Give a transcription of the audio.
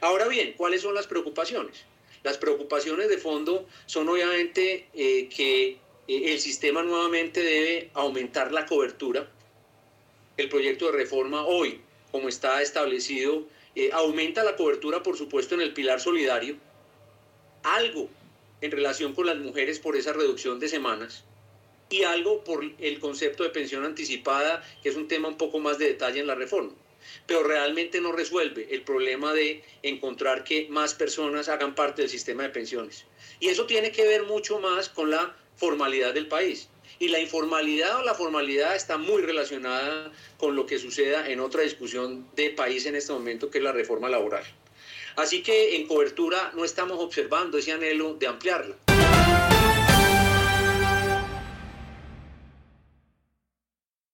Ahora bien, ¿cuáles son las preocupaciones? Las preocupaciones de fondo son obviamente eh, que eh, el sistema nuevamente debe aumentar la cobertura. El proyecto de reforma hoy, como está establecido, eh, aumenta la cobertura, por supuesto, en el pilar solidario, algo en relación con las mujeres por esa reducción de semanas y algo por el concepto de pensión anticipada, que es un tema un poco más de detalle en la reforma. Pero realmente no resuelve el problema de encontrar que más personas hagan parte del sistema de pensiones. Y eso tiene que ver mucho más con la formalidad del país. Y la informalidad o la formalidad está muy relacionada con lo que suceda en otra discusión de país en este momento, que es la reforma laboral. Así que en cobertura no estamos observando ese anhelo de ampliarla.